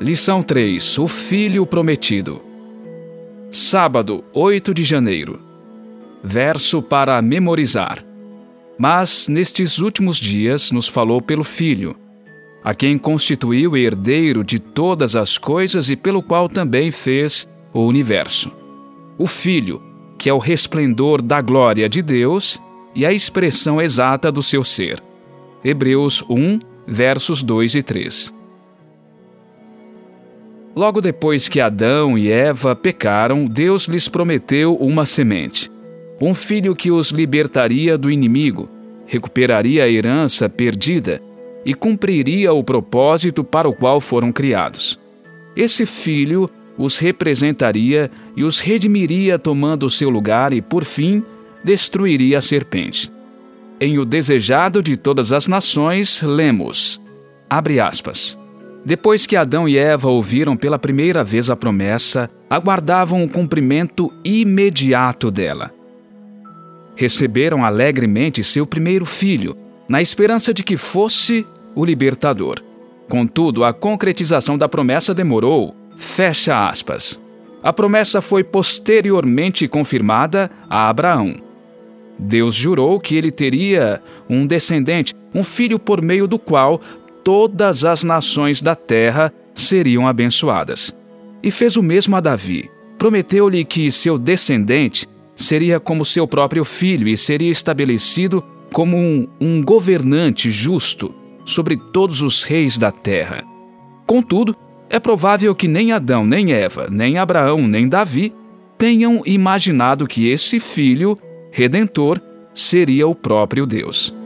Lição 3: O Filho Prometido. Sábado, 8 de janeiro. Verso para memorizar. Mas nestes últimos dias nos falou pelo Filho, a quem constituiu herdeiro de todas as coisas e pelo qual também fez o universo. O Filho, que é o resplendor da glória de Deus e a expressão exata do seu ser. Hebreus 1, versos 2 e 3. Logo depois que Adão e Eva pecaram, Deus lhes prometeu uma semente, um filho que os libertaria do inimigo, recuperaria a herança perdida e cumpriria o propósito para o qual foram criados. Esse filho os representaria e os redimiria tomando o seu lugar e, por fim, destruiria a serpente. Em O Desejado de Todas as Nações, lemos, abre aspas, depois que Adão e Eva ouviram pela primeira vez a promessa, aguardavam o cumprimento imediato dela. Receberam alegremente seu primeiro filho, na esperança de que fosse o libertador. Contudo, a concretização da promessa demorou. Fecha aspas. A promessa foi posteriormente confirmada a Abraão. Deus jurou que ele teria um descendente, um filho por meio do qual todas as nações da terra seriam abençoadas. E fez o mesmo a Davi. Prometeu-lhe que seu descendente seria como seu próprio filho e seria estabelecido como um, um governante justo sobre todos os reis da terra. Contudo, é provável que nem Adão, nem Eva, nem Abraão, nem Davi tenham imaginado que esse filho redentor seria o próprio Deus.